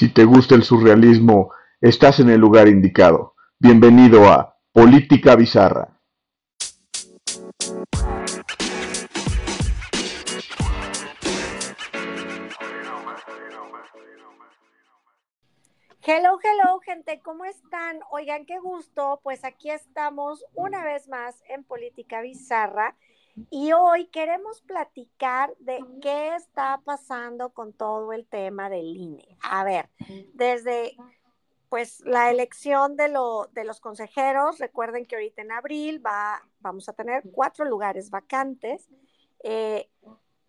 Si te gusta el surrealismo, estás en el lugar indicado. Bienvenido a Política Bizarra. Hello, hello, gente, ¿cómo están? Oigan, qué gusto, pues aquí estamos una vez más en Política Bizarra y hoy queremos platicar de qué está pasando con todo el tema del INE. A ver, desde pues la elección de, lo, de los consejeros, recuerden que ahorita en abril va, vamos a tener cuatro lugares vacantes. Eh,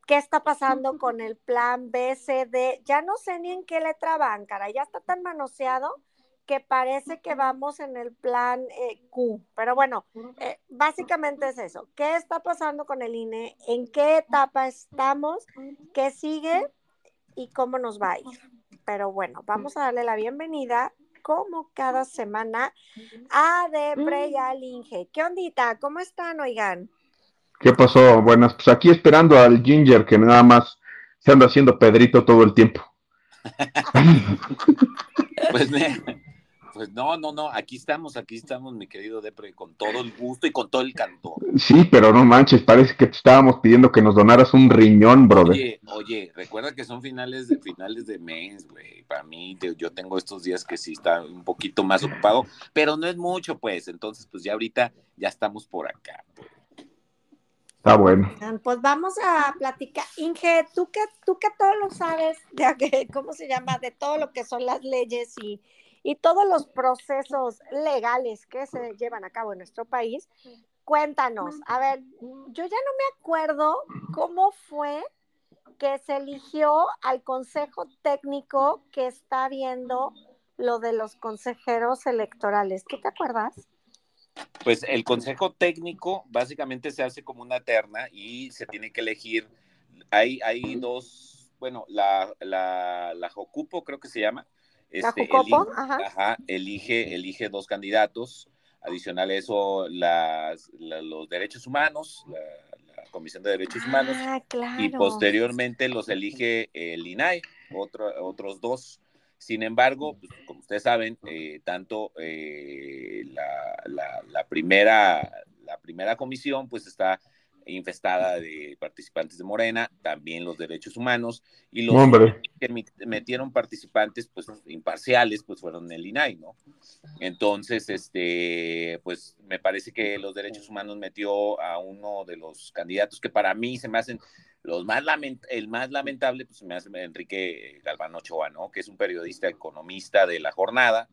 ¿Qué está pasando con el plan BCD? Ya no sé ni en qué letra van, cara, ya está tan manoseado que parece que vamos en el plan eh, Q. Pero bueno, eh, básicamente es eso. ¿Qué está pasando con el INE? ¿En qué etapa estamos? ¿Qué sigue? ¿Y cómo nos va a ir? Pero bueno, vamos a darle la bienvenida como cada semana a Depre y a Linge. ¿Qué ondita? ¿Cómo están, oigan? ¿Qué pasó? Buenas, pues aquí esperando al Ginger que nada más se anda haciendo Pedrito todo el tiempo. pues, pues no, no, no, aquí estamos, aquí estamos, mi querido Depre, con todo el gusto y con todo el canto. Sí, pero no manches, parece que te estábamos pidiendo que nos donaras un riñón, brother. Oye, oye, recuerda que son finales de finales de mes, güey. Para mí, yo tengo estos días que sí está un poquito más ocupado, pero no es mucho, pues. Entonces, pues ya ahorita ya estamos por acá. Pues. Está bueno. Pues vamos a platicar. Inge, tú que, tú que todo lo sabes, de, ¿cómo se llama? De todo lo que son las leyes y, y todos los procesos legales que se llevan a cabo en nuestro país, cuéntanos. A ver, yo ya no me acuerdo cómo fue que se eligió al consejo técnico que está viendo lo de los consejeros electorales. ¿Tú te acuerdas? Pues el consejo técnico básicamente se hace como una terna y se tiene que elegir. Hay, hay dos, bueno, la, la, la Jocupo creo que se llama. Este, elige, ajá. elige, elige dos candidatos. Adicional a eso, las, los derechos humanos, la, Comisión de Derechos Humanos. Ah, claro. Y posteriormente los elige el INAI, otro, otros dos. Sin embargo, pues, como ustedes saben, eh, tanto eh, la, primera, la primera comisión pues está infestada de participantes de Morena, también los derechos humanos, y los que metieron participantes pues imparciales pues fueron el INAI, ¿no? Entonces, este, pues me parece que los derechos humanos metió a uno de los candidatos que para mí se me hacen los más el más lamentable, pues me hace Enrique Galván Ochoa, ¿no? Que es un periodista economista de la jornada,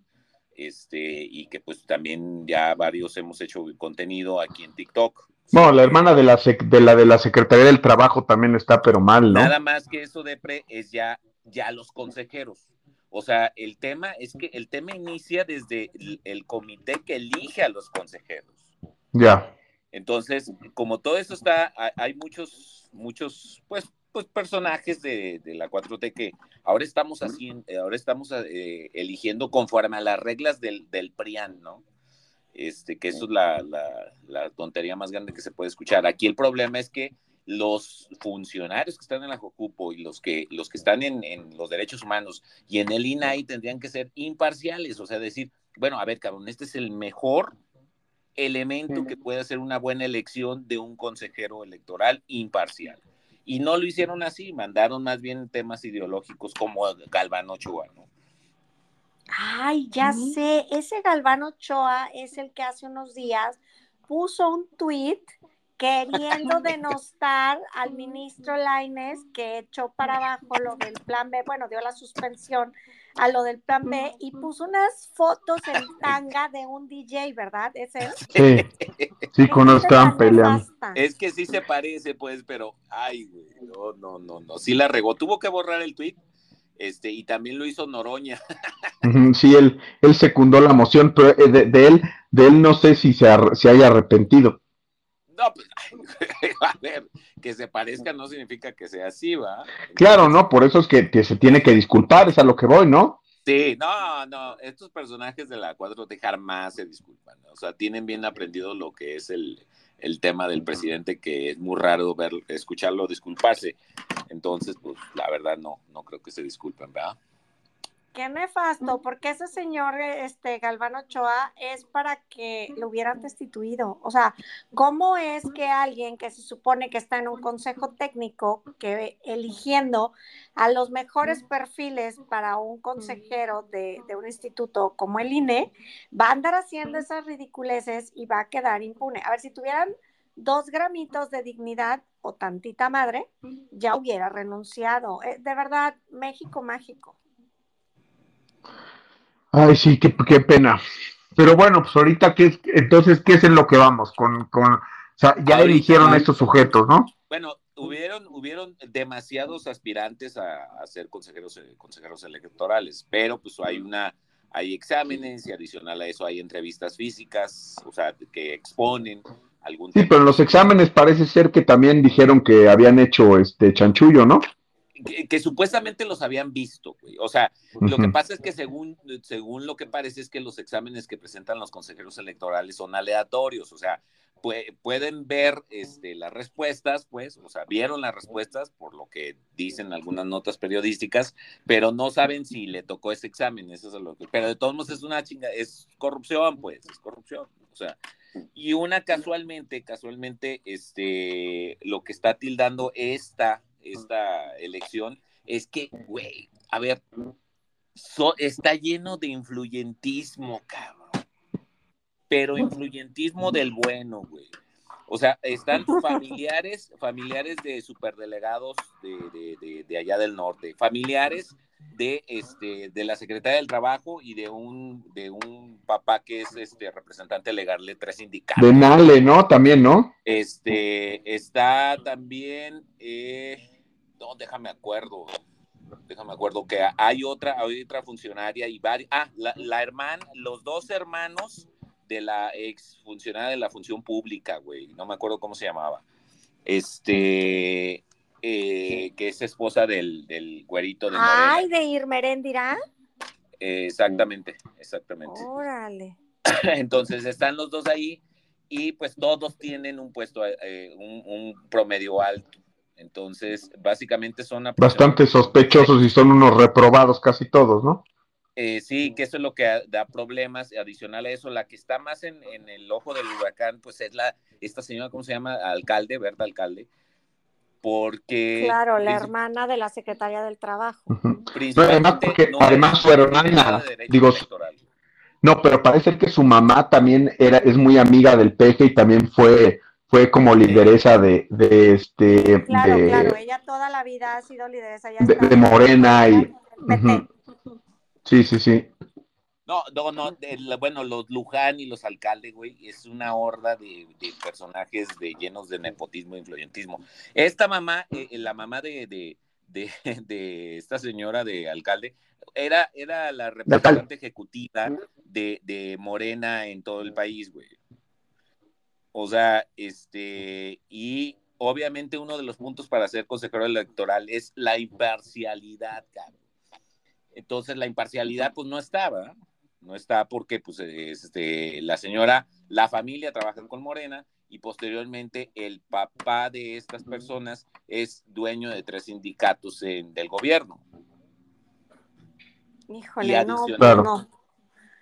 este, y que pues también ya varios hemos hecho contenido aquí en TikTok. No, la hermana de la, de la de la Secretaría del Trabajo también está, pero mal, ¿no? Nada más que eso de pre es ya, ya los consejeros. O sea, el tema es que el tema inicia desde el comité que elige a los consejeros. Ya. Entonces, como todo esto está, hay muchos muchos, pues, pues personajes de, la 4T que ahora estamos haciendo, ahora estamos eh, eligiendo conforme a las reglas del, del PRIAN, ¿no? Este, que eso es la, la, tontería más grande que se puede escuchar. Aquí el problema es que los funcionarios que están en la Jocupo y los que, los que están en, en, los derechos humanos y en el INAI tendrían que ser imparciales, o sea, decir, bueno, a ver, cabrón, este es el mejor elemento que puede hacer una buena elección de un consejero electoral imparcial. Y no lo hicieron así, mandaron más bien temas ideológicos como Galván Ochoa, ¿no? Ay, ya sé, ese Galván Ochoa es el que hace unos días puso un tweet queriendo denostar al ministro Laines que echó para abajo lo del plan B, bueno, dio la suspensión a lo del plan B y puso unas fotos en tanga de un DJ, ¿verdad? ¿Es él? Sí, sí, con están peleando. Es que sí se parece, pues, pero, ay, güey, no, no, no, no, sí la regó, tuvo que borrar el tweet, este, y también lo hizo Noroña. Sí, él, él secundó la moción, pero eh, de, él, de él no sé si se, se haya arrepentido. No, pues, a ver, que se parezca no significa que sea así, ¿va? Claro, no, por eso es que, se tiene que disculpar, es a lo que voy, ¿no? Sí, no, no, estos personajes de la 4 de jamás se disculpan, o sea, tienen bien aprendido lo que es el, tema del presidente, que es muy raro ver, escucharlo disculparse. Entonces, pues, la verdad, no, no creo que se disculpen, ¿verdad? qué nefasto, porque ese señor este Galván Ochoa es para que lo hubieran destituido. O sea, ¿cómo es que alguien que se supone que está en un consejo técnico, que eligiendo a los mejores perfiles para un consejero de, de un instituto como el INE, va a andar haciendo esas ridiculeces y va a quedar impune? A ver, si tuvieran dos gramitos de dignidad o tantita madre, ya hubiera renunciado. Eh, de verdad, México mágico. Ay, sí, qué, qué pena. Pero bueno, pues ahorita, ¿qué, entonces, ¿qué es en lo que vamos? Con, con, o sea, ya eligieron estos sujetos, ¿no? Bueno, hubieron, hubieron demasiados aspirantes a, a ser consejeros, eh, consejeros electorales, pero pues hay una, hay exámenes y adicional a eso hay entrevistas físicas, o sea, que exponen algún Sí, pero en los exámenes parece ser que también dijeron que habían hecho este chanchullo, ¿no? que, supuestamente los habían visto, güey. O sea, lo que pasa es que según, según lo que parece es que los exámenes que presentan los consejeros electorales son aleatorios, o sea, pueden ver este, las respuestas, pues, o sea, vieron las respuestas por lo que dicen algunas notas periodísticas, pero no saben si le tocó ese examen, eso es lo que, pero de todos modos es una chinga, es corrupción, pues, es corrupción, o sea, y una casualmente, casualmente, este, lo que está tildando esta esta elección es que, güey, a ver, está lleno de influyentismo, cabrón. Pero influyentismo del bueno, güey. O sea, están familiares, familiares de superdelegados de, de, de, allá del norte, familiares de este de la secretaria del trabajo y de un de un papá que es este representante legal de tres sindicatos. De Nale, ¿no? También, ¿no? Este está también eh, no, déjame acuerdo, déjame acuerdo que hay otra, hay otra funcionaria y varios, ah, la, hermana, los dos hermanos de la ex funcionaria de la función pública, güey, no me acuerdo cómo se llamaba, este, eh, que es esposa del, del güerito de Ay, de Irmerendira. exactamente, exactamente. Órale. Entonces están los dos ahí y pues todos tienen un puesto, eh, un, promedio alto. Entonces, básicamente son... Bastante sospechosos y son unos reprobados casi todos, ¿no? Eh, sí, que eso es lo que da problemas. Adicional a eso, la que está más en, el ojo del huracán, pues es la, esta señora, ¿cómo se llama? Alcalde, ¿verdad? Alcalde. Porque... Claro, la hermana de la secretaria del Trabajo. además, porque, además su hermana, digo, no, pero parece que su mamá también era, es muy amiga del peje y también fue fue como lideresa de, de este... Claro, claro, ella toda la vida ha sido lideresa. de, Morena y... Sí, sí, sí. No, no, no, bueno, los Luján y los alcaldes, güey, es una horda de, personajes de, llenos de nepotismo e influyentismo. Esta mamá, eh, la mamá de, de, de, esta señora de alcalde, era, era la representante ejecutiva de, de Morena en todo el país, güey. O sea, este, y obviamente uno de los puntos para ser consejero electoral es la imparcialidad, cabrón. Entonces la imparcialidad pues no estaba, no está porque pues este, la señora, la familia trabaja con Morena y posteriormente el papá de estas personas es dueño de tres sindicatos en, del gobierno. Híjole, no, pues, no.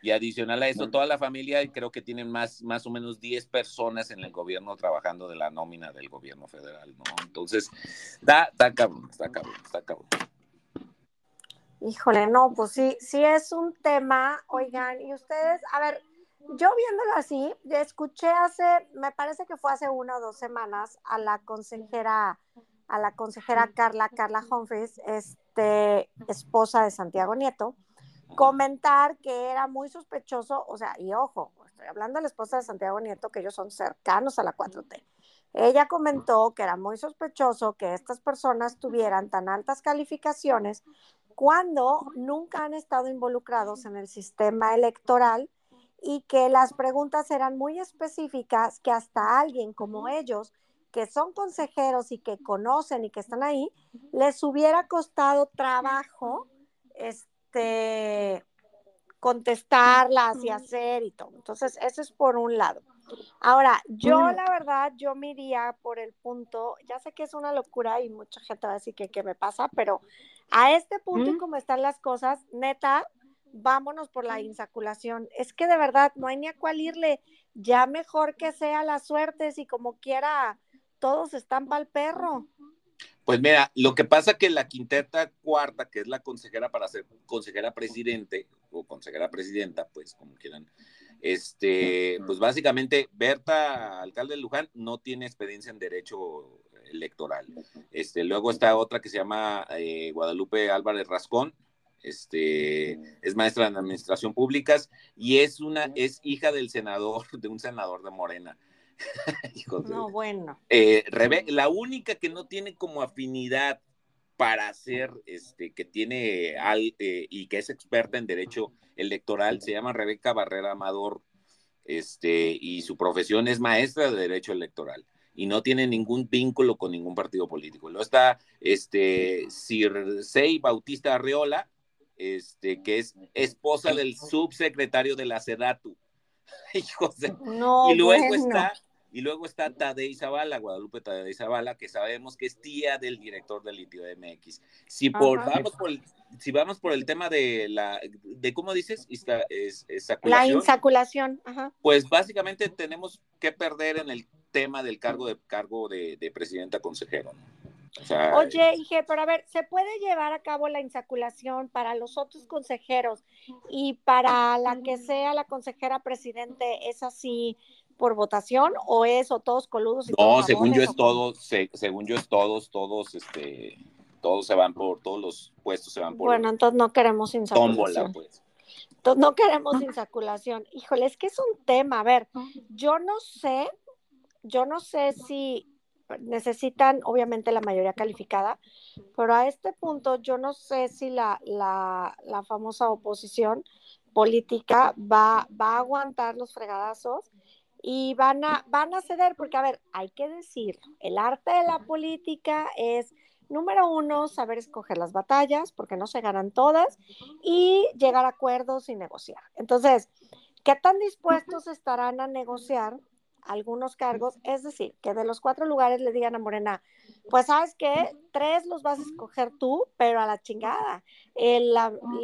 Y adicional a eso, toda la familia creo que tienen más, más o menos 10 personas en el gobierno trabajando de la nómina del gobierno federal, ¿no? Entonces, da, está cabrón, está cabrón, está cabrón. Híjole, no, pues sí, sí es un tema, oigan, y ustedes, a ver, yo viéndolo así, escuché hace, me parece que fue hace una o dos semanas a la consejera, a la consejera Carla, Carla Humphries, este, esposa de Santiago Nieto, comentar que era muy sospechoso, o sea, y ojo, estoy hablando de la esposa de Santiago Nieto, que ellos son cercanos a la 4T. Ella comentó que era muy sospechoso que estas personas tuvieran tan altas calificaciones cuando nunca han estado involucrados en el sistema electoral y que las preguntas eran muy específicas que hasta alguien como ellos, que son consejeros y que conocen y que están ahí, les hubiera costado trabajo este, contestarlas y hacer y todo. Entonces, eso es por un lado. Ahora, yo mm. la verdad, yo me iría por el punto, ya sé que es una locura y mucha gente va a decir que qué me pasa, pero a este punto y como están las cosas, neta, vámonos por la insaculación. Es que de verdad no hay ni a cuál irle, ya mejor que sea la suerte, si como quiera todos están para el perro. Pues mira, lo que pasa que la quinteta cuarta, que es la consejera para ser consejera presidente o consejera presidenta, pues como quieran, este, pues básicamente Berta, alcalde de Luján, no tiene experiencia en derecho electoral. Este, luego está otra que se llama eh, Guadalupe Álvarez Rascón, este, es maestra en administración públicas y es una, es hija del senador, de un senador de Morena. no, bueno. Eh, la única que no tiene como afinidad para hacer, este, que tiene al, eh, y que es experta en derecho electoral, se llama Rebeca Barrera Amador, este, y su profesión es maestra de derecho electoral y no tiene ningún vínculo con ningún partido político. Luego está este Circei Bautista Arreola, este, que es esposa del subsecretario de la SEDATU. y luego está y luego está Tadei Zavala, Guadalupe Tadei Zavala, que sabemos que es tía del director del litio MX. Si, por, vamos por el, si vamos por el tema de la, de cómo dices, es, la insaculación, pues básicamente tenemos que perder en el tema del cargo de cargo de, presidenta consejero. Oye, Ige, pero a ver, ¿se puede llevar a cabo la insaculación para los otros consejeros y para la que sea la consejera presidente? ¿Es así por votación o es o todos coludos? Y no, según yo es todos, según yo es todos, todos, este, todos se van por, todos los puestos se van por. Bueno, entonces no queremos insaculación. pues. Entonces no queremos insaculación. Híjole, es que es un tema. A ver, yo no sé, yo no sé si necesitan obviamente la mayoría calificada, pero a este punto yo no sé si la, la, la famosa oposición política va, va a aguantar los fregadazos y van a, van a ceder, porque a ver, hay que decirlo, el arte de la política es, número uno, saber escoger las batallas, porque no se ganan todas, y llegar a acuerdos y negociar. Entonces, ¿qué tan dispuestos estarán a negociar algunos cargos? Es decir, que de los cuatro lugares le digan a Morena, pues sabes que tres los vas a escoger tú, pero a la chingada. El,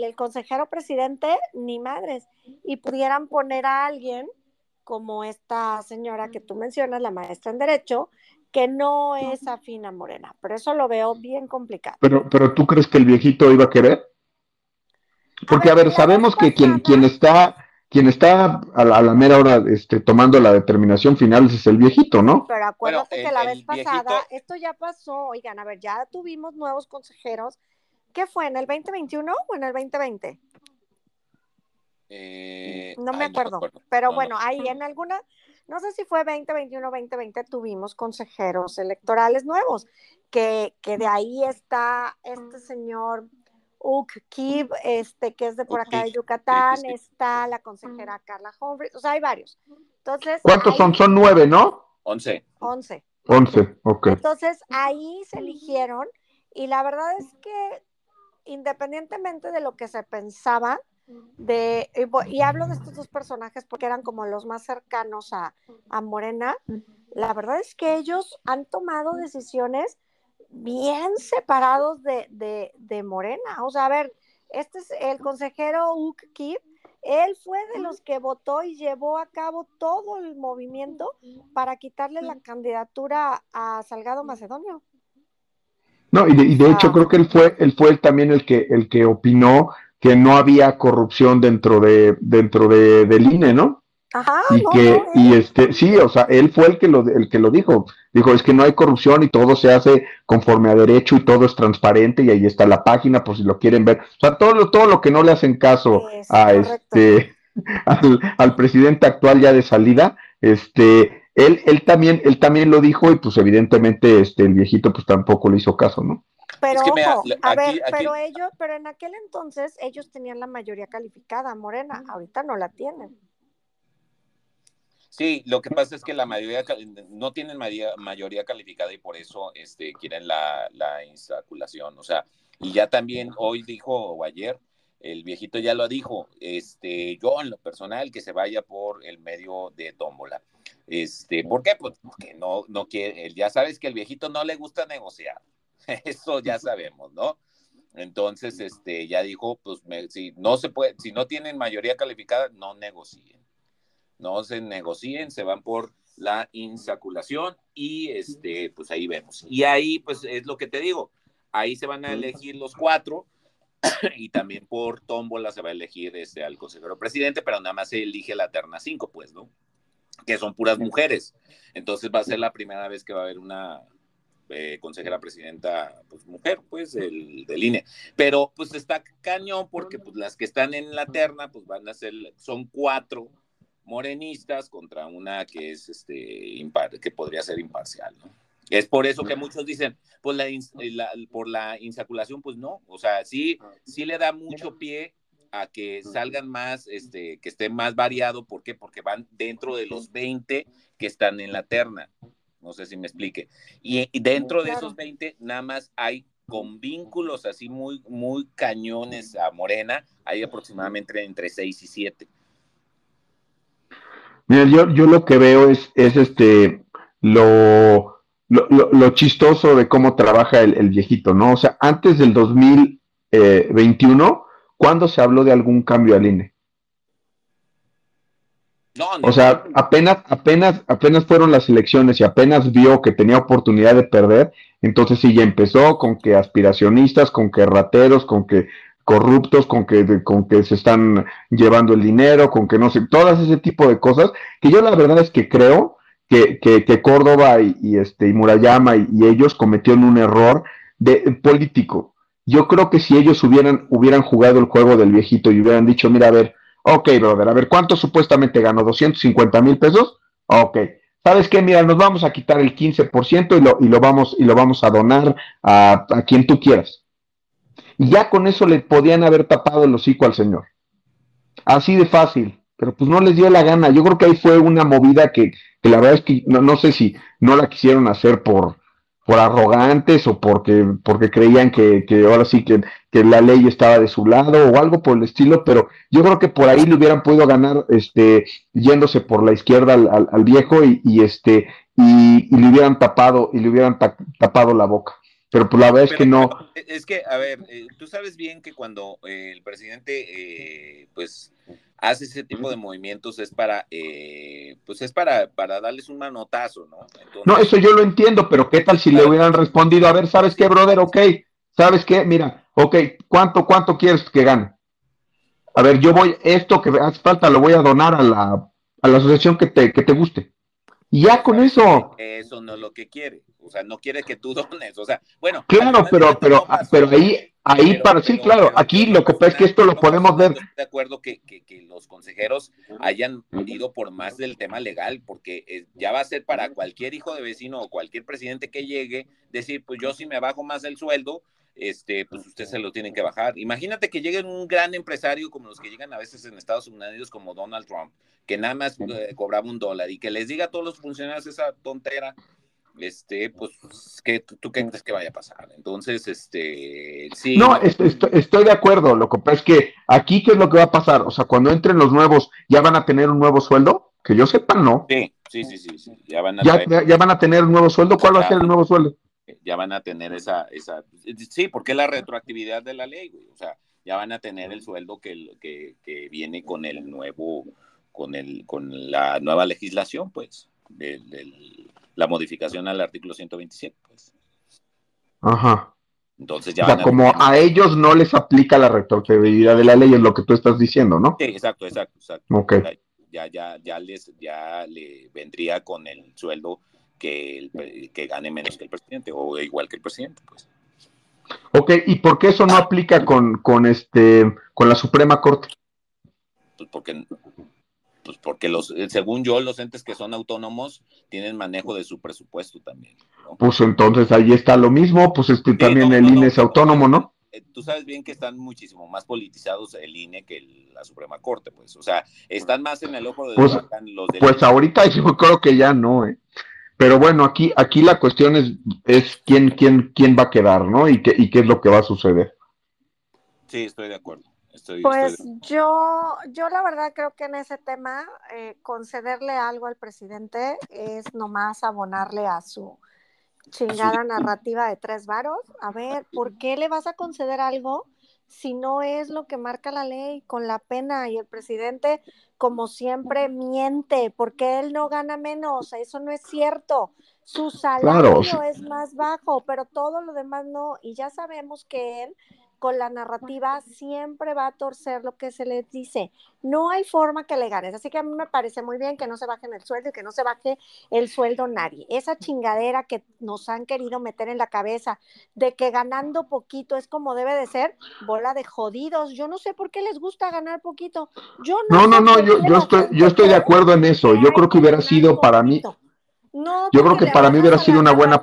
el consejero presidente, ni madres. Y pudieran poner a alguien como esta señora que tú mencionas, la maestra en Derecho, que no es afín a Morena, pero eso lo veo bien complicado. Pero, pero ¿tú crees que el viejito iba a querer? Porque, a ver, sabemos que quien, quien está quien está a la, mera hora este, tomando la determinación final es el viejito, ¿no? Pero acuérdate que la vez pasada, esto ya pasó, oigan, a ver, ya tuvimos nuevos consejeros. ¿Qué fue, en el 2021 o en el 2020? Eh, no, me acuerdo, pero bueno, ahí en alguna, no sé si fue 2021 2020, tuvimos consejeros electorales nuevos, que, que de ahí está este señor Uk Kib, este, que es de por acá de Yucatán, está la consejera Carla Humphries, o sea, hay varios. Entonces, ¿Cuántos son? Son nueve, ¿no? Once. Once. Once, ok. Entonces, ahí se eligieron y la verdad es que independientemente de lo que se pensaba, de, y hablo de estos dos personajes porque eran como los más cercanos a, Morena, la verdad es que ellos han tomado decisiones bien separados de, Morena. O sea, a ver, este es el consejero Uk Kip, él fue de los que votó y llevó a cabo todo el movimiento para quitarle la candidatura a Salgado Macedonio. No, y de, y de hecho creo que él fue, él fue también el que, el que opinó que no había corrupción dentro de dentro de, del INE, ¿no? Ajá, y que y este sí, o sea, él fue el que lo el que lo dijo. Dijo, es que no hay corrupción y todo se hace conforme a derecho y todo es transparente y ahí está la página por si lo quieren ver. O sea, todo todo lo que no le hacen caso a este al, al, presidente actual ya de salida, este él él también él también lo dijo y pues evidentemente este el viejito pues tampoco le hizo caso, ¿no? Pero ojo, a ver, pero ellos, pero en aquel entonces ellos tenían la mayoría calificada, Morena, ahorita no la tienen. Sí, lo que pasa es que la mayoría no tienen mayoría, calificada y por eso este, quieren la, la insaculación. O sea, y ya también hoy dijo o ayer el viejito ya lo dijo, este, yo en lo personal que se vaya por el medio de tómbola. Este, ¿por qué? Pues porque no, no quiere, ya sabes que el viejito no le gusta negociar. Eso ya sabemos, ¿no? Entonces, este, ya dijo, pues si no se puede, si no tienen mayoría calificada, no negocien. No se negocien, se van por la insaculación y este, pues ahí vemos. Y ahí, pues es lo que te digo, ahí se van a elegir los cuatro y también por tómbola se va a elegir este, al consejero presidente, pero nada más se elige la terna cinco, pues, ¿no? Que son puras mujeres. Entonces va a ser la primera vez que va a haber una, eh, consejera presidenta, pues mujer, pues, del, del, INE. Pero pues está cañón porque pues las que están en la terna, pues van a ser, son cuatro morenistas contra una que es, este, que podría ser imparcial. Es por eso que muchos dicen, pues la, por la insaculación, pues no, o sea, sí, sí le da mucho pie a que salgan más, este, que esté más variado, ¿por qué? Porque van dentro de los 20 que están en la terna. No sé si me explique. Y, dentro de esos 20, nada más hay con vínculos así muy, muy cañones a Morena, hay aproximadamente entre 6 y 7. Mira, yo, yo lo que veo es, es este, lo, lo, chistoso de cómo trabaja el, el, viejito, ¿no? O sea, antes del 2021, ¿cuándo se habló de algún cambio al INE? O sea, apenas, apenas, apenas fueron las elecciones y apenas vio que tenía oportunidad de perder, entonces sí ya empezó con que aspiracionistas, con que rateros, con que corruptos, con que, con que se están llevando el dinero, con que no sé, todas ese tipo de cosas, que yo la verdad es que creo que, que, Córdoba y, este y Murayama y, y, ellos cometieron un error de político. Yo creo que si ellos hubieran, hubieran jugado el juego del viejito y hubieran dicho, mira, a ver, Ok, brother, a ver, ¿cuánto supuestamente ganó? ¿250 mil pesos? Ok. ¿Sabes qué? Mira, nos vamos a quitar el 15% y lo, y lo, vamos, y lo vamos a donar a, a quien tú quieras. Y ya con eso le podían haber tapado el hocico al señor. Así de fácil. Pero pues no les dio la gana. Yo creo que ahí fue una movida que, que la verdad es que no, no sé si no la quisieron hacer por, por arrogantes o porque, porque creían que, que ahora sí que, que, la ley estaba de su lado o algo por el estilo, pero yo creo que por ahí le hubieran podido ganar este, yéndose por la izquierda al, al, viejo y, y este y, y, le hubieran tapado y le hubieran tapado la boca. Pero pues la verdad es que no. Es que, a ver, eh, tú sabes bien que cuando eh, el presidente, eh, pues, hace ese tipo de movimientos es para, eh, pues es para, para darles un manotazo, ¿no? no, eso yo lo entiendo, pero ¿qué tal si le hubieran respondido, a ver, ¿sabes qué, brother? Ok, ¿sabes qué? Mira, ok, ¿cuánto, cuánto quieres que gane? A ver, yo voy, esto que hace falta lo voy a donar a la, a la asociación que te, que te guste. Y ya con eso. Eso no es lo que quiere. O sea, no quiere que tú dones. O sea, bueno. Claro, pero, pero, pero ahí, Ahí para, sí, claro, aquí lo que pasa es que esto lo podemos ver. De acuerdo que, que, que, los consejeros hayan ido por más del tema legal, porque eh, ya va a ser para cualquier hijo de vecino o cualquier presidente que llegue, decir, pues yo si me bajo más el sueldo, este, pues usted se lo tienen que bajar. Imagínate que llegue un gran empresario como los que llegan a veces en Estados Unidos, como Donald Trump, que nada más eh, cobraba un dólar y que les diga a todos los funcionarios esa tontera este, pues, ¿qué, ¿tú qué crees que vaya a pasar? Entonces, este, sí. No, estoy, estoy, de acuerdo. Lo que pasa es que aquí, ¿qué es lo que va a pasar? O sea, cuando entren los nuevos, ¿ya van a tener un nuevo sueldo? Que yo sepa, no. Sí, sí, sí, sí. Ya, van a ya, ya, van a tener un nuevo sueldo. ¿Cuál va a ser el nuevo sueldo? Ya van a tener esa, esa, sí, porque la retroactividad de la ley, güey. O sea, ya van a tener el sueldo que, que, que viene con el nuevo, con el, con la nueva legislación, pues, del, del la modificación al artículo 127, pues. Ajá. Entonces ya. O sea, como a ellos no les aplica la retroactividad de la ley, es lo que tú estás diciendo, ¿no? Sí, exacto, exacto, exacto. Ok. Ya, ya, ya, les, ya le vendría con el sueldo que, el, que gane menos que el presidente, o igual que el presidente, pues. Ok, ¿y por qué eso no aplica con, con este con la Suprema Corte? Pues porque pues porque los, eh, según yo, los entes que son autónomos tienen manejo de su presupuesto también. Pues entonces ahí está lo mismo, pues este también el INE es autónomo, ¿no? Eh, tú sabes bien que están muchísimo más politizados el INE que la Suprema Corte, pues, o sea, están más en el ojo de pues, los Pues ahorita yo creo que ya no, ¿eh? Pero bueno, aquí, aquí la cuestión es, es quién, quién, quién va a quedar, ¿no? Y qué, y qué es lo que va a suceder. Sí, estoy de acuerdo. pues yo, yo la verdad creo que en ese tema eh, concederle algo al presidente es nomás abonarle a su chingada narrativa de tres varos. A ver, ¿por qué le vas a conceder algo si no es lo que marca la ley con la pena? Y el presidente, como siempre, miente porque él no gana menos. Eso no es cierto. Su salario es más bajo, pero todo lo demás no. Y ya sabemos que él con la narrativa siempre va a torcer lo que se les dice. No hay forma que le ganes. Así que a mí me parece muy bien que no se baje el sueldo y que no se baje el sueldo nadie. Esa chingadera que nos han querido meter en la cabeza de que ganando poquito es como debe de ser, bola de jodidos. Yo no sé por qué les gusta ganar poquito. Yo no, no, no, yo, yo, estoy, yo estoy de acuerdo en eso. Yo creo que hubiera sido para mí. No, yo creo que para mí hubiera sido una buena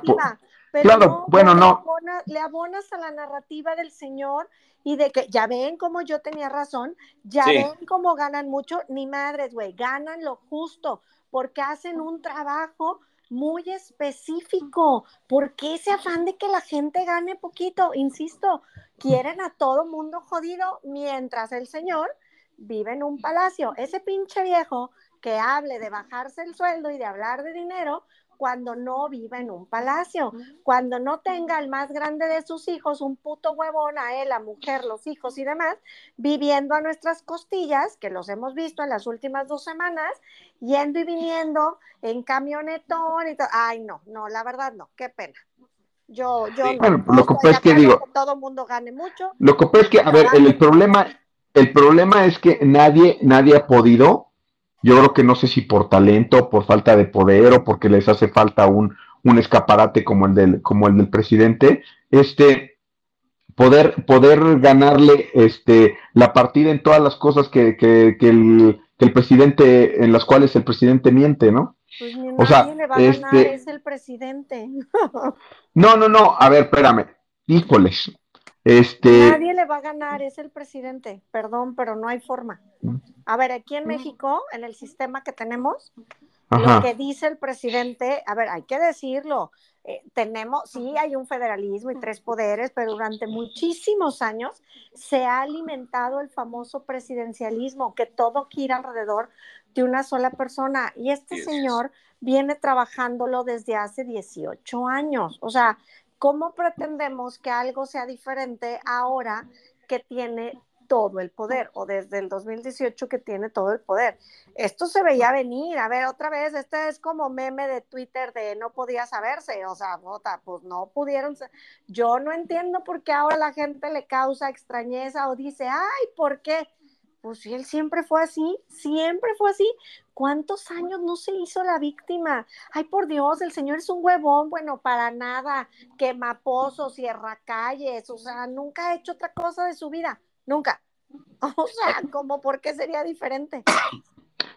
claro, bueno, no. le abonas a la narrativa del Señor y de que ya ven como yo tenía razón, ya ven cómo ganan mucho, ni madres, güey, ganan lo justo porque hacen un trabajo muy específico. ¿Por qué ese afán de que la gente gane poquito? Insisto, quieren a todo mundo jodido mientras el Señor vive en un palacio. Ese pinche viejo que hable de bajarse el sueldo y de hablar de dinero, cuando no viva en un palacio, cuando no tenga el más grande de sus hijos, un puto huevón a él, la mujer, los hijos y demás, viviendo a nuestras costillas, que los hemos visto en las últimas dos semanas, yendo y viniendo en camionetón y todo. Ay, no, no, la verdad no, qué pena. Yo, yo bueno, lo que es que digo, todo el mundo gane mucho. Lo que pasa es que, a ver, el, el problema, el problema es que nadie, nadie ha podido yo creo que no sé si por talento, por falta de poder o porque les hace falta un, un escaparate como el del, como el del presidente, este, poder, poder ganarle este, la partida en todas las cosas que, que, que, el, que el presidente, en las cuales el presidente miente, ¿no? Pues ni o sea, le va a ganar, este es el presidente. no, no, no, a ver, espérame, híjoles, este... Nadie le va a ganar, es el presidente, perdón, pero no hay forma. A ver, aquí en México, en el sistema que tenemos, lo que dice el presidente, a ver, hay que decirlo, eh, tenemos, sí hay un federalismo y tres poderes, pero durante muchísimos años se ha alimentado el famoso presidencialismo, que todo gira alrededor de una sola persona. Y este señor viene trabajándolo desde hace 18 años. O sea, ¿Cómo pretendemos que algo sea diferente ahora que tiene todo el poder o desde el 2018 que tiene todo el poder? Esto se veía venir. A ver, otra vez, este es como meme de Twitter de no podía saberse, o sea, pues no pudieron. Yo no entiendo por qué ahora la gente le causa extrañeza o dice, ay, ¿por qué? Pues él siempre fue así, siempre fue así. ¿Cuántos años no se hizo la víctima? Ay, por Dios, el señor es un huevón, bueno, para nada, quema pozos, cierra calles, o sea, nunca ha hecho otra cosa de su vida, nunca. O sea, ¿cómo por qué sería diferente?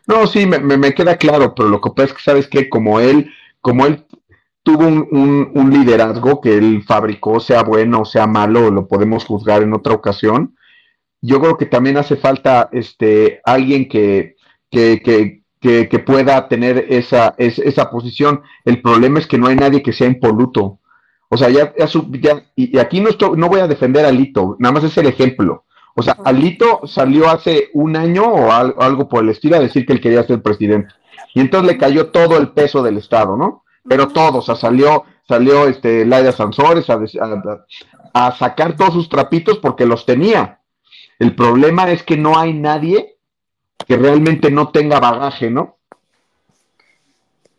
No, sí, me, me, queda claro, pero lo que pasa es que, ¿sabes que Como él, como él tuvo un, un liderazgo que él fabricó, sea bueno o sea malo, lo podemos juzgar en otra ocasión, yo creo que también hace falta este, alguien que, que, que, que, pueda tener esa, esa posición. El problema es que no hay nadie que sea impoluto. O sea, ya, ya, y, aquí no, estoy, no voy a defender a Lito, nada más es el ejemplo. O sea, Alito salió hace un año o algo, por el estilo a decir que él quería ser presidente. Y entonces le cayó todo el peso del Estado, ¿no? Pero todo, o sea, salió, salió este Laida Sansores a, a, sacar todos sus trapitos porque los tenía. El problema es que no hay nadie que realmente no tenga bagaje, ¿no?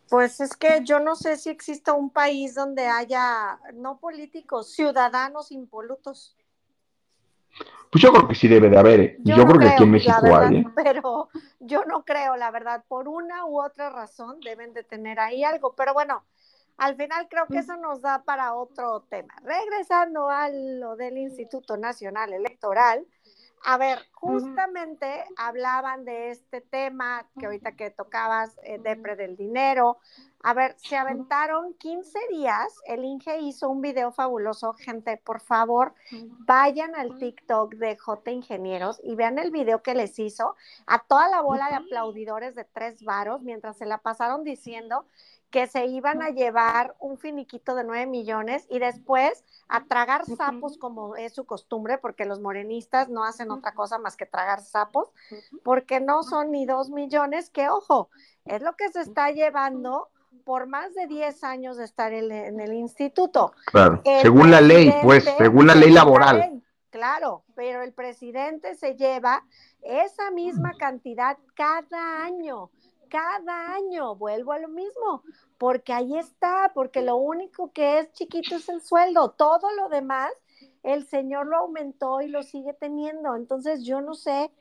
Pues es que yo no sé si exista un país donde haya, no políticos, ciudadanos impolutos. Pues yo creo que sí debe de haber. ¿eh? Yo, creo, que aquí en México hay. ¿eh? Pero yo no creo, la verdad. Por una u otra razón deben de tener ahí algo. Pero bueno, al final creo que eso nos da para otro tema. Regresando a lo del Instituto Nacional Electoral, a ver, justamente hablaban de este tema que ahorita que tocabas, eh, Depre del dinero. A ver, se aventaron 15 días, el Inge hizo un video fabuloso. Gente, por favor, vayan al TikTok de J Ingenieros y vean el video que les hizo. A toda la bola de aplaudidores de tres varos mientras se la pasaron diciendo que se iban a llevar un finiquito de 9 millones y después a tragar sapos como es su costumbre, porque los morenistas no hacen otra cosa más que tragar sapos, porque no son ni 2 millones, que ojo, es lo que se está llevando por más de 10 años de estar en, el instituto. Claro, según la ley, pues, según la ley laboral. claro, pero el presidente se lleva esa misma cantidad cada año, cada año, vuelvo a lo mismo, porque ahí está, porque lo único que es chiquito es el sueldo, todo lo demás el señor lo aumentó y lo sigue teniendo, entonces yo no sé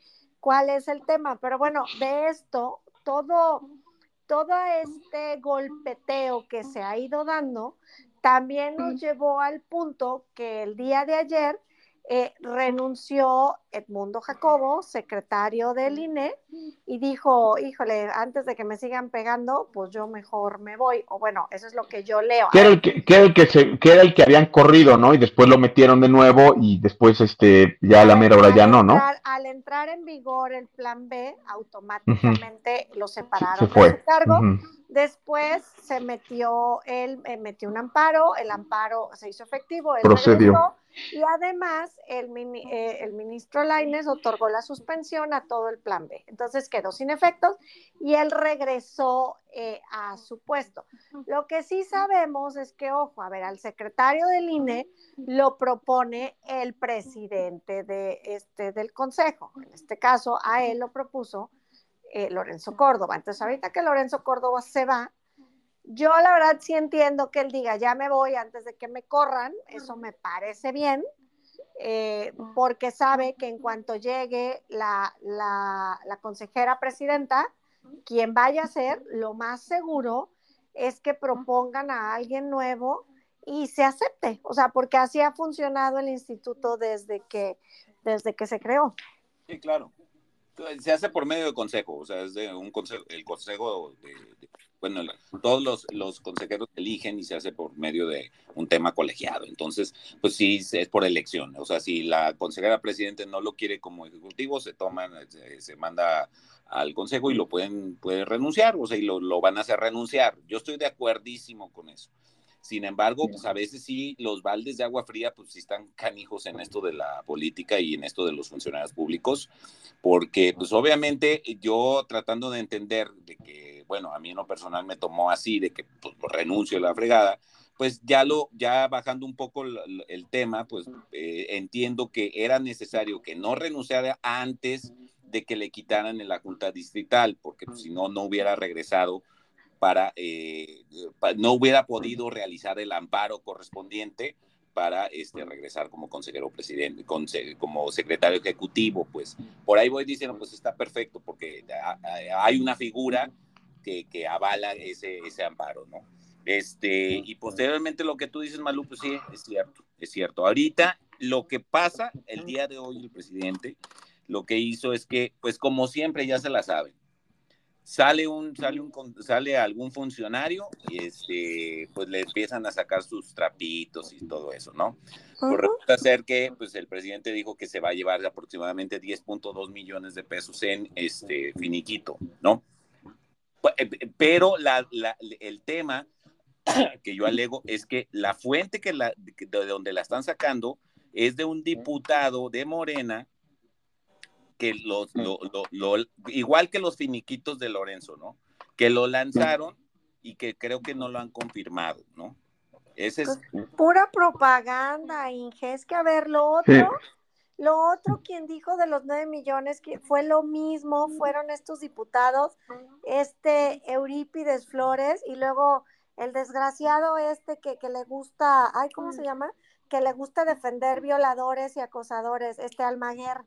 cuál es el tema, pero bueno, de esto, todo, todo este golpeteo que se ha ido dando, también nos llevó al punto que el día de ayer eh, renunció Edmundo Jacobo, secretario del INE, y dijo, híjole, antes de que me sigan pegando, pues yo mejor me voy. O bueno, eso es lo que yo leo. Que era el que, era el que, se, que, era el que habían corrido, ¿no? Y después lo metieron de nuevo y después este ya a la mera hora ya no, ¿no? Al entrar en vigor el plan B, automáticamente lo separaron de su cargo. Después se metió, él eh, metió un amparo, el amparo se hizo efectivo, él procedió. y además el, eh, el ministro Laines otorgó la suspensión a todo el plan B. Entonces quedó sin efectos y él regresó eh, a su puesto. Lo que sí sabemos es que, ojo, a ver, al secretario del INE lo propone el presidente de este, del consejo. En este caso, a él lo propuso eh, Lorenzo Córdoba. Entonces, ahorita que Lorenzo Córdoba se va, yo la verdad sí entiendo que él diga, ya me voy antes de que me corran, eso me parece bien, eh, porque sabe que en cuanto llegue la, la, consejera presidenta, quien vaya a ser, lo más seguro es que propongan a alguien nuevo y se acepte, o sea, porque así ha funcionado el instituto desde que, desde que se creó. Sí, claro se hace por medio de consejo, o sea, es de un consejo, el consejo de, bueno, todos los, los, consejeros eligen y se hace por medio de un tema colegiado. Entonces, pues sí, es por elección. O sea, si la consejera presidente no lo quiere como ejecutivo, se toma, se, manda al consejo y lo pueden puede renunciar, o sea, y lo, lo van a hacer renunciar. Yo estoy de acuerdísimo con eso. Sin embargo, pues a veces sí, los baldes de agua fría, pues sí están canijos en esto de la política y en esto de los funcionarios públicos, porque pues obviamente yo tratando de entender de que, bueno, a mí en lo personal me tomó así, de que pues renuncio a la fregada, pues ya lo, ya bajando un poco el, tema, pues eh, entiendo que era necesario que no renunciara antes de que le quitaran en la Junta Distrital, porque pues, si no, no hubiera regresado eh, para, no hubiera podido realizar el amparo correspondiente para este, regresar como consejero presidente, como secretario ejecutivo, pues por ahí voy diciendo, pues está perfecto, porque hay una figura que, que avala ese, ese amparo, ¿no? Este, y posteriormente lo que tú dices, Malú, pues sí, es cierto, es cierto. Ahorita lo que pasa el día de hoy, el presidente, lo que hizo es que, pues como siempre, ya se la saben, sale un, sale un, sale algún funcionario y este, pues le empiezan a sacar sus trapitos y todo eso, ¿no? Pues resulta ser que, pues el presidente dijo que se va a llevar aproximadamente 10.2 millones de pesos en este finiquito, ¿no? Eh, pero la, la, el tema que yo alego es que la fuente que la, de donde la están sacando es de un diputado de Morena que los, igual que los finiquitos de Lorenzo, ¿no? Que lo lanzaron y que creo que no lo han confirmado, ¿no? Ese es... Pues, pura propaganda, Inge. Es que a ver, lo otro, lo otro, quien dijo de los nueve millones, que fue lo mismo, fueron estos diputados, este Eurípides Flores y luego el desgraciado este que, que le gusta, ay, ¿cómo se llama? Que le gusta defender violadores y acosadores, este Almaguer.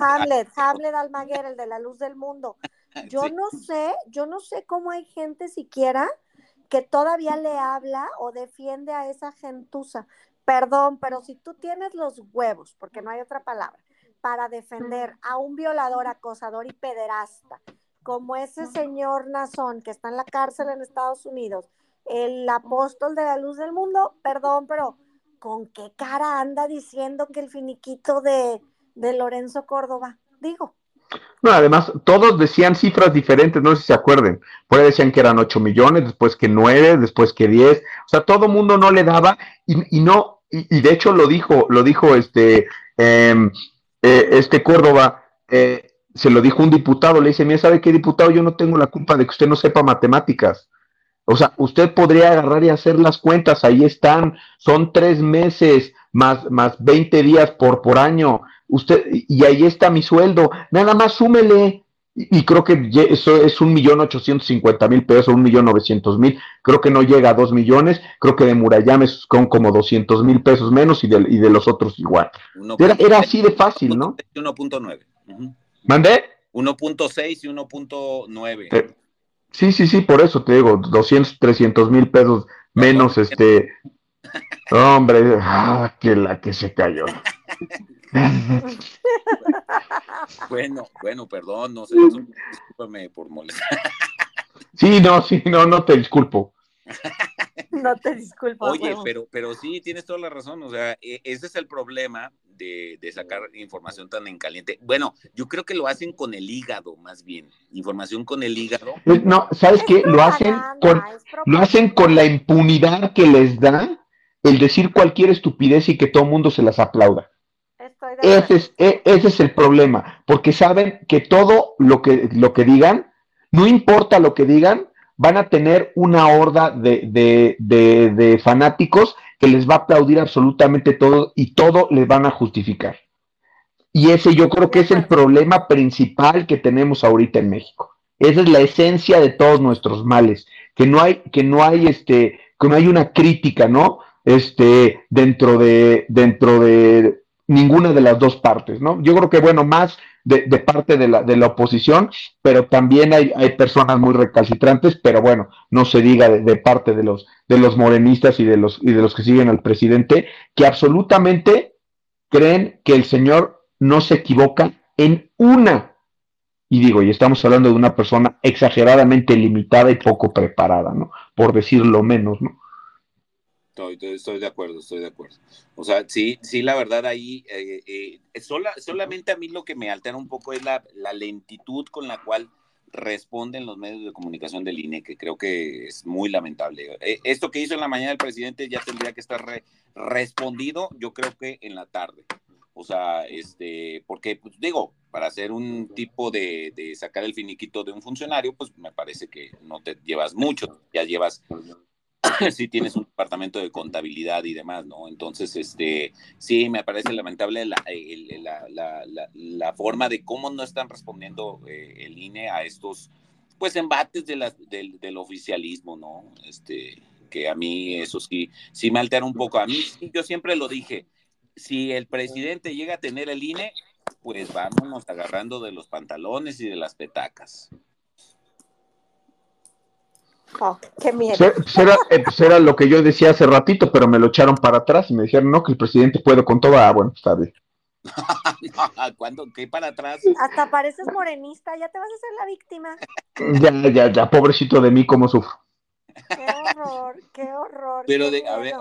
Hamlet, Hamlet Almaguer, el de la luz del mundo. Yo no sé, yo no sé cómo hay gente siquiera que todavía le habla o defiende a esa gentuza. Perdón, pero si tú tienes los huevos, porque no hay otra palabra, para defender a un violador, acosador y pederasta, como ese señor Nazón que está en la cárcel en Estados Unidos, el apóstol de la luz del mundo, perdón, pero ¿con qué cara anda diciendo que el finiquito de, de Lorenzo Córdoba, digo. No, además, todos decían cifras diferentes, no sé si se acuerden. Por decían que eran 8 millones, después que 9, después que 10. O sea, todo mundo no le daba y, no, y, de hecho lo dijo, lo dijo este, em, eh, este Córdoba, eh, se lo dijo un diputado, le dice, mira, ¿sabe qué diputado? Yo no tengo la culpa de que usted no sepa matemáticas. O sea, usted podría agarrar y hacer las cuentas, ahí están, son tres meses más, más 20 días por, por año usted, y ahí está mi sueldo, nada más súmele. Y, creo que eso es un millón ochocientos cincuenta mil pesos, un millón novecientos mil, creo que no llega a dos millones, creo que de Murayames con como doscientos mil pesos menos y de, y de los otros igual. Era, era, así de fácil, ¿no? 1.9. ¿Mandé? 1.6 y 1.9. Eh, sí, sí, sí, por eso te digo, 200, 300 mil pesos menos, este... Hombre, ah, que la que se cayó. bueno, bueno, perdón, no sé, discúlpame por molestar. sí, no, sí, no, no te disculpo. No te disculpo. Oye, pero, pero sí, tienes toda la razón. O sea, e, ese es el problema de, sacar información tan en caliente. Bueno, yo creo que lo hacen con el hígado, más bien. Información con el hígado. No, ¿sabes qué? Lo hacen con, lo hacen con la impunidad que les da el decir cualquier estupidez y que todo el mundo se las aplauda. Ese es, e, ese es, el problema, porque saben que todo lo que, lo que digan, no importa lo que digan, van a tener una horda de, de, de, fanáticos que les va a aplaudir absolutamente todo y todo les van a justificar. Y ese yo creo que es el problema principal que tenemos ahorita en México. Esa es la esencia de todos nuestros males, que no hay, que no hay este, que no hay una crítica, ¿no? Este, dentro de, dentro de, ninguna de las dos partes, ¿no? Yo creo que, bueno, más de, parte de la, de la, oposición, pero también hay, hay, personas muy recalcitrantes, pero bueno, no se diga de, parte de los, de los morenistas y de los, y de los que siguen al presidente, que absolutamente creen que el señor no se equivoca en una. Y digo, y estamos hablando de una persona exageradamente limitada y poco preparada, ¿no? Por decirlo menos, ¿no? Estoy, estoy, de acuerdo, estoy de acuerdo. O sea, sí, sí, la verdad ahí, eh, eh, solamente a mí lo que me altera un poco es la, lentitud con la cual responden los medios de comunicación del INE, que creo que es muy lamentable. Eh, esto que hizo en la mañana el presidente ya tendría que estar respondido, yo creo que en la tarde. O sea, este, porque, pues digo, para hacer un tipo de, de sacar el finiquito de un funcionario, pues me parece que no te llevas mucho, ya llevas sí tienes un departamento de contabilidad y demás, ¿no? Entonces, este, sí, me parece lamentable la, la, forma de cómo no están respondiendo eh, el INE a estos, pues, embates de del, oficialismo, ¿no? Este, que a mí eso sí, sí me altera un poco. A mí, yo siempre lo dije, si el presidente llega a tener el INE, pues vámonos agarrando de los pantalones y de las petacas. Oh, qué miedo. Pues era, eh, pues era, lo que yo decía hace ratito, pero me lo echaron para atrás y me dijeron, no, que el presidente puede con todo. Ah, bueno, está bien. ¿Cuándo? ¿Qué para atrás? Hasta pareces morenista, ya te vas a hacer la víctima. Ya, ya, ya, pobrecito de mí, cómo sufro. Qué horror, qué horror. Pero, de, a ver,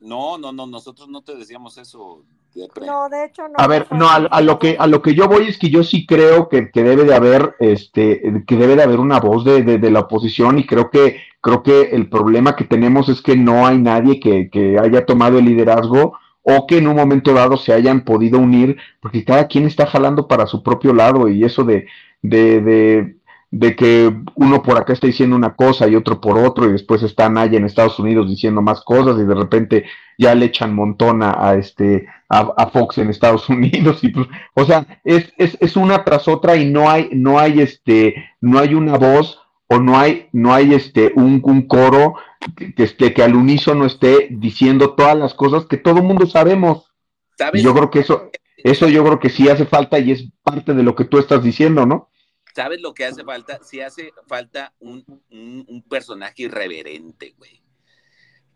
no, no, no, nosotros no te decíamos eso. no, de hecho no. A ver, no, a, lo que a lo que yo voy es que yo sí creo que, que debe de haber, este, que debe de haber una voz de, de, la oposición y creo que creo que el problema que tenemos es que no hay nadie que, que haya tomado el liderazgo o que en un momento dado se hayan podido unir, porque cada quien está jalando para su propio lado y eso de, de, de de que uno por acá está diciendo una cosa y otro por otro, y después están allá en Estados Unidos diciendo más cosas, y de repente ya le echan montón a, este a, Fox en Estados Unidos, y pues, o sea, es, es, es, una tras otra y no hay, no hay este, no hay una voz o no hay, no hay este un, un coro que, esté, que al unísono esté diciendo todas las cosas que todo el mundo sabemos. yo creo que eso, eso yo creo que sí hace falta y es parte de lo que tú estás diciendo, ¿no? ¿Sabes lo que hace falta? Sí hace falta un, personaje irreverente, güey.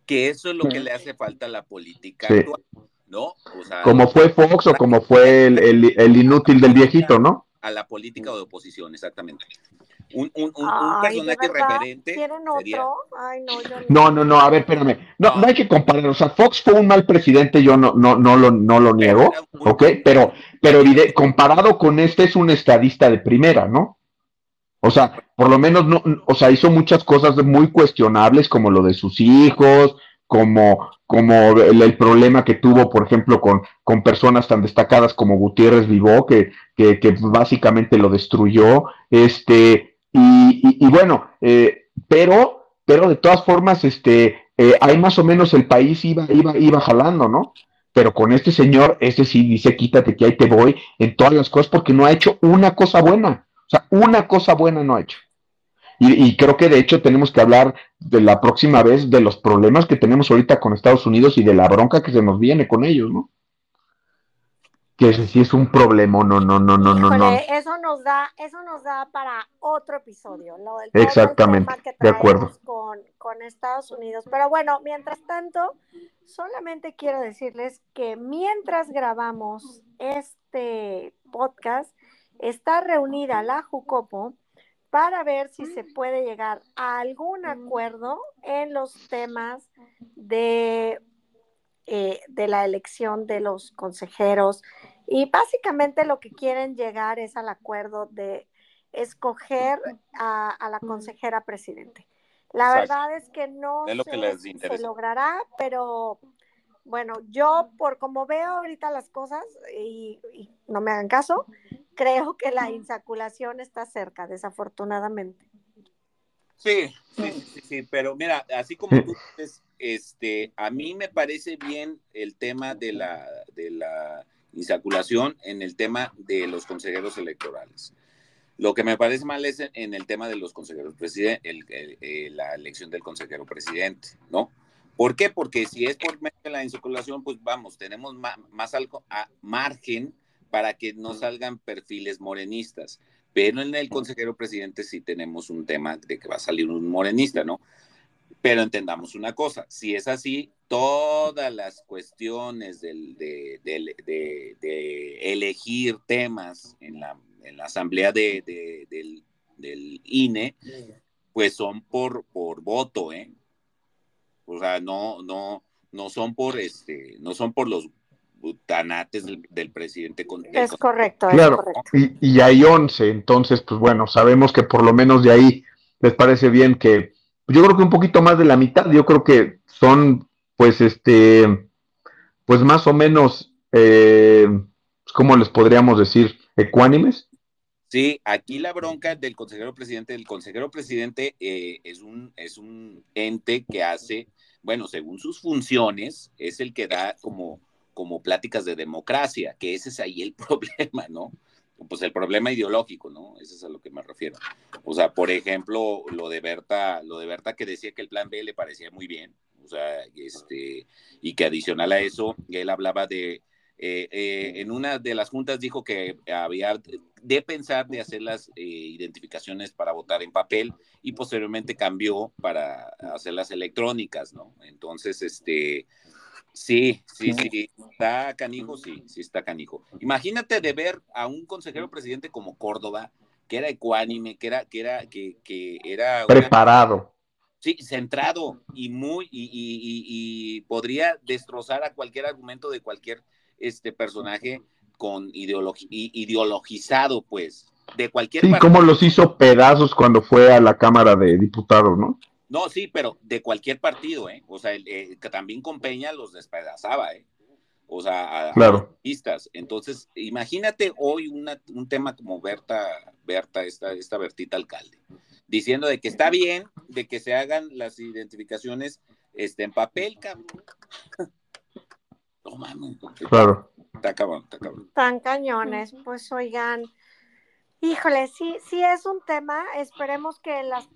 Que eso es lo que le hace falta a la política actual, ¿no? como fue Fox o como fue el, inútil del viejito, ¿no? A la política de oposición, exactamente. Un, un, un, personaje referente. ¿Tienen otro? Ay, no, yo no. no, no, a ver, espérame. No, no, hay que comparar. O sea, Fox fue un mal presidente, yo no, no, no, lo, no lo niego, ¿ok? Pero, pero comparado con este, es un estadista de primera, ¿no? O sea, por lo menos no, o sea, hizo muchas cosas muy cuestionables, como lo de sus hijos, como, como el, problema que tuvo, por ejemplo, con, con personas tan destacadas como Gutiérrez Vivó, que, que, que básicamente lo destruyó. Este, y, bueno, eh, pero, pero de todas formas, este, eh, ahí más o menos el país iba, iba, iba jalando, ¿no? Pero con este señor, ese sí dice, quítate que ahí te voy en todas las cosas porque no ha hecho una cosa buena. O sea, una cosa buena no ha hecho. Y, creo que de hecho tenemos que hablar de la próxima vez de los problemas que tenemos ahorita con Estados Unidos y de la bronca que se nos viene con ellos, ¿no? Que ese sí es un problema, no, no, no, no, no, no. Eso nos da, eso nos da para otro episodio, lo del Exactamente, de acuerdo. Con, con Estados Unidos. Pero bueno, mientras tanto, solamente quiero decirles que mientras grabamos este podcast, está reunida la Jucopo para ver si se puede llegar a algún acuerdo en los temas de, eh, de la elección de los consejeros. Y básicamente lo que quieren llegar es al acuerdo de escoger a, la consejera presidente. La verdad es que no se logrará, pero bueno, yo por como veo ahorita las cosas y, no me hagan caso, creo que la insaculación está cerca, desafortunadamente. Sí, sí, sí, sí, pero mira, así como tú dices, este, a mí me parece bien el tema de la, de la insaculación en el tema de los consejeros electorales. Lo que me parece mal es en, el tema de los consejeros presidente, eh, la elección del consejero presidente, ¿no? ¿Por qué? Porque si es por medio de la insaculación, pues vamos, tenemos más, algo a margen para que no salgan perfiles morenistas. Pero en el consejero presidente sí tenemos un tema de que va a salir un morenista, ¿no? Pero entendamos una cosa, si es así, todas las cuestiones de, elegir temas en la, asamblea del, del, INE, pues son por, por voto, ¿eh? O sea, no, no, no son por este, no son por los tanates del, presidente. es correcto, claro, Y, hay 11, entonces, pues bueno, sabemos que por lo menos de ahí les parece bien que, yo creo que un poquito más de la mitad, yo creo que son, pues, este, pues más o menos, eh, ¿cómo les podríamos decir? Ecuánimes. Sí, aquí la bronca del consejero presidente, el consejero presidente eh, es, un, es un ente que hace bueno, según sus funciones, es el que da como, como pláticas de democracia, que ese es ahí el problema, ¿no? Pues el problema ideológico, ¿no? Ese es a lo que me refiero. O sea, por ejemplo, lo de Berta, lo de Berta que decía que el plan B le parecía muy bien, o sea, este, y que adicional a eso, él hablaba de, eh, eh, en una de las juntas dijo que había de pensar de hacer las eh, identificaciones para votar en papel y posteriormente cambió para hacerlas electrónicas, ¿no? Entonces, este, sí, sí, sí, está canijo, sí, sí está canijo. Imagínate de ver a un consejero presidente como Córdoba, que era ecuánime, que era, que era, que, que era preparado. Sí, centrado y muy, y, y podría destrozar a cualquier argumento de cualquier este personaje con ideologizado, pues, de cualquier Sí, como los hizo pedazos cuando fue a la Cámara de Diputados, ¿no? No, sí, pero de cualquier partido, ¿eh? O sea, que también con Peña los despedazaba, ¿eh? O sea, a, claro. Entonces, imagínate hoy un tema como Berta, Berta, esta, esta Bertita alcalde, diciendo de que está bien de que se hagan las identificaciones este, en papel, cabrón. Claro. Está acabando, está acabando. Tan cañones, pues oigan. Híjole, sí, sí es un tema. Esperemos que en, las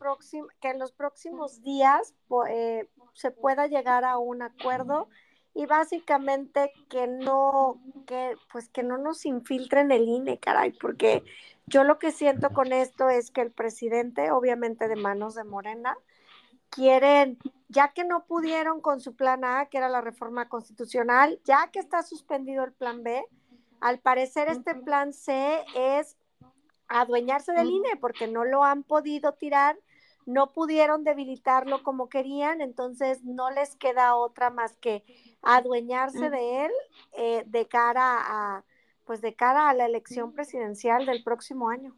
que en los próximos días eh, se pueda llegar a un acuerdo y básicamente que no, que pues que no nos infiltren el INE, caray, porque yo lo que siento con esto es que el presidente, obviamente de manos de Morena, quieren, ya que no pudieron con su plan A, que era la reforma constitucional, ya que está suspendido el plan B, al parecer este plan C es adueñarse del INE porque no lo han podido tirar, no pudieron debilitarlo como querían, entonces no les queda otra más que adueñarse de él eh, de cara a pues de cara a la elección presidencial del próximo año.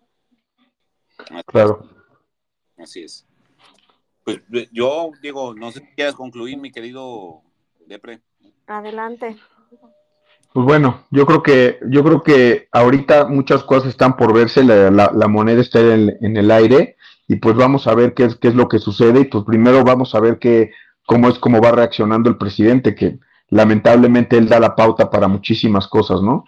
Claro. Así es. Pues yo digo, no sé si quieres concluir, mi querido Depre. Adelante. Pues bueno, yo creo que, yo creo que ahorita muchas cosas están por verse, la, moneda está en, el aire, y pues vamos a ver qué es, qué es lo que sucede, y pues primero vamos a ver qué, cómo es cómo va reaccionando el presidente, que lamentablemente él da la pauta para muchísimas cosas, ¿no?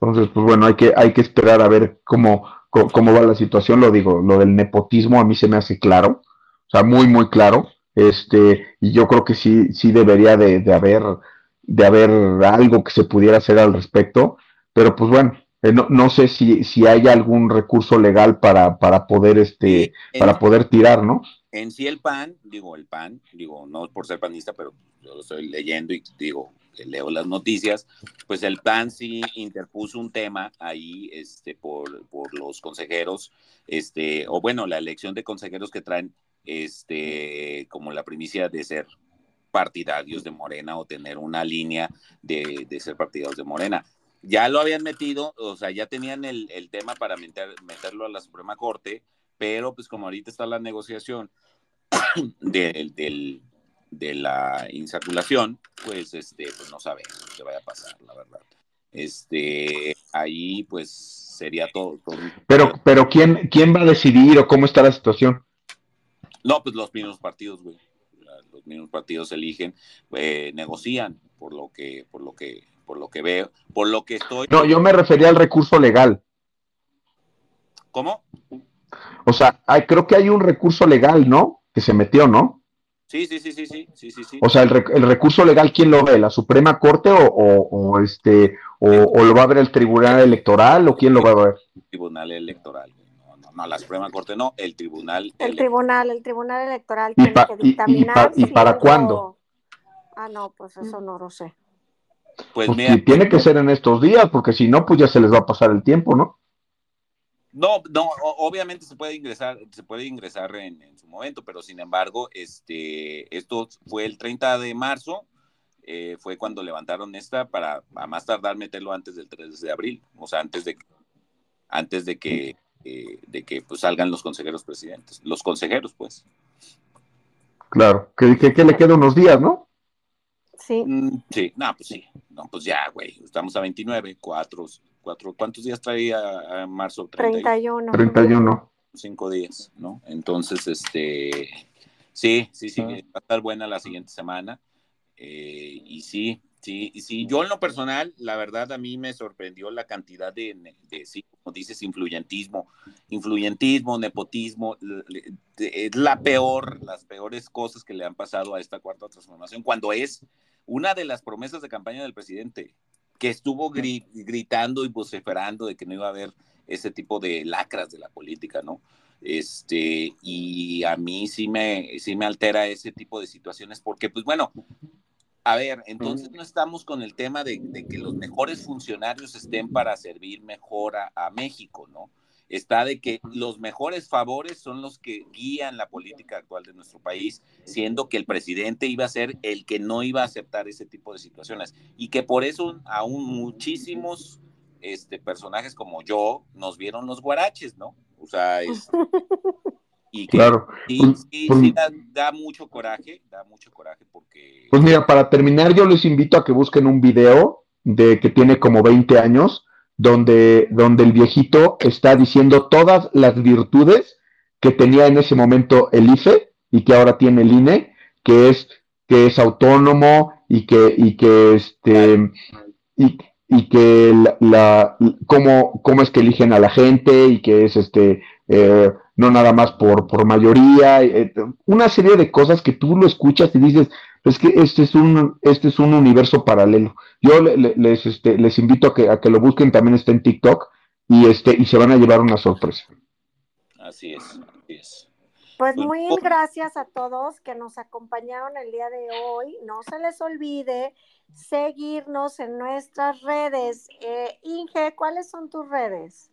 Entonces, pues bueno, hay que, hay que esperar a ver cómo, cómo, va la situación, lo digo, lo del nepotismo a mí se me hace claro, o sea, muy, muy claro, este, y yo creo que sí, sí debería de, haber, de haber algo que se pudiera hacer al respecto, pero pues bueno, eh, no, no, sé si, si hay algún recurso legal para, para poder, este, para poder tirar, ¿no? En sí el PAN, digo, el PAN, digo, no por ser panista, pero yo lo estoy leyendo y digo, leo las noticias, pues el PAN sí interpuso un tema ahí este, por, por los consejeros, este, o bueno, la elección de consejeros que traen este, como la primicia de ser partidarios de Morena o tener una línea de, de ser partidarios de Morena. Ya lo habían metido, o sea, ya tenían el, el tema para meter, meterlo a la Suprema Corte, pero pues como ahorita está la negociación del, del, de la insaculación, pues este, pues no sabemos qué vaya a pasar, la verdad. Este, ahí pues sería todo. pero, pero ¿quién, quién va a decidir o cómo está la situación? No, pues los mismos partidos, güey. Los mismos partidos eligen, eh, negocian por lo que, por lo que, por lo que veo, por lo que estoy. No, yo me refería al recurso legal. ¿Cómo? O sea, hay, creo que hay un recurso legal, ¿no? Que se metió, ¿no? Sí, sí, sí, sí, sí, sí, sí, O sea, el, el, recurso legal, ¿quién lo ve? ¿La Suprema Corte o, o, este o, lo va a ver el Tribunal Electoral o quién lo va a ver? El Tribunal Electoral. No, la Suprema Corte no, el Tribunal. El Tribunal, el Tribunal Electoral tiene que dictaminar. ¿Y, para cuándo? Ah, no, pues eso no lo sé. Pues, pues mira, tiene que ser en estos días, porque si no, pues ya se les va a pasar el tiempo, ¿no? No, no, obviamente se puede ingresar, se puede ingresar en, su momento, pero sin embargo, este, esto fue el 30 de marzo, eh, fue cuando levantaron esta para a más tardar meterlo antes del 3 de abril, o sea, antes de, antes de que, eh, de que pues, salgan los consejeros presidentes, los consejeros, pues. Claro, que, que, le queda unos días, ¿no? Sí. Mm, sí, no, pues sí, no, pues ya, güey, estamos a 29, cuatro, cuatro, ¿cuántos días traía en marzo? 31. 31. Cinco días, ¿no? Entonces, este, sí, sí, sí, va a estar buena la siguiente semana. Eh, y sí, sí, sí, yo en lo personal, la verdad a mí me sorprendió la cantidad de, de sí, como dices, influyentismo, influyentismo, nepotismo, es la peor, las peores cosas que le han pasado a esta cuarta transformación, cuando es una de las promesas de campaña del presidente, que estuvo gritando y vociferando de que no iba a haber ese tipo de lacras de la política, ¿no? Este, y a mí sí me, sí me altera ese tipo de situaciones porque, pues bueno, a ver, entonces no estamos con el tema de, que los mejores funcionarios estén para servir mejor a México, ¿no? está de que los mejores favores son los que guían la política actual de nuestro país, siendo que el presidente iba a ser el que no iba a aceptar ese tipo de situaciones y que por eso aún muchísimos este, personajes como yo nos vieron los guaraches, ¿no? O sea, es, y que claro. sí, pues, sí, pues, sí da, mucho coraje, da mucho coraje porque... Pues mira, para terminar yo les invito a que busquen un video de que tiene como 20 años, donde, donde el viejito está diciendo todas las virtudes que tenía en ese momento el IFE y que ahora tiene el INE, que es, que es autónomo y que, y que este, y, y que la, cómo, cómo, es que eligen a la gente y que es este, eh, no nada más por, por mayoría, eh, una serie de cosas que tú lo escuchas y dices, es que este es un, este es un universo paralelo. Yo les, este, les invito a que, a que lo busquen, también está en TikTok, y, este, y se van a llevar una sorpresa. Así es, así es. Pues, pues muy gracias a todos que nos acompañaron el día de hoy. No se les olvide seguirnos en nuestras redes. Eh, Inge, ¿cuáles son tus redes?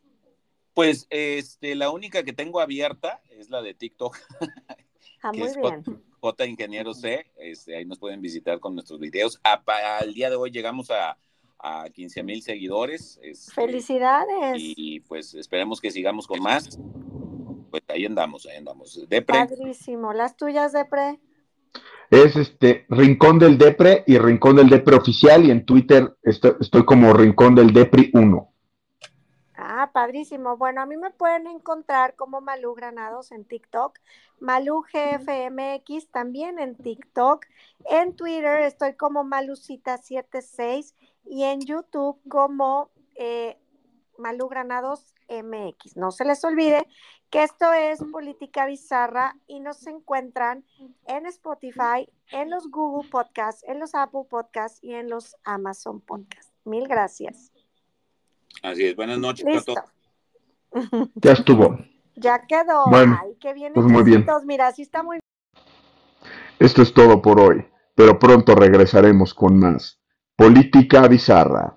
Pues este, la única que tengo abierta es la de TikTok. Ah, muy bien. J, Ingeniero C, este, ahí nos pueden visitar con nuestros videos. al día de hoy llegamos a, a 15 mil seguidores. Este, Felicidades. Y, pues esperemos que sigamos con más. Pues ahí andamos, ahí andamos. Depre. Padrísimo. ¿Las tuyas, Depre? Es este Rincón del Depre y Rincón del Depre Oficial y en Twitter estoy, estoy como Rincón del Depre 1. Padrísimo. Bueno, a mí me pueden encontrar como Malú Granados en TikTok, Malú GFMX también en TikTok, en Twitter estoy como Malucita76 y en YouTube como eh, Malú Granados MX. No se les olvide que esto es Política Bizarra y nos encuentran en Spotify, en los Google Podcasts, en los Apple Podcasts y en los Amazon Podcasts. Mil gracias. Así es, buenas noches a todos. Ya estuvo. Ya quedó. Bueno, Ay, qué bien. Pues muy bien. Mira, sí está muy Esto es todo por hoy, pero pronto regresaremos con más. Política bizarra.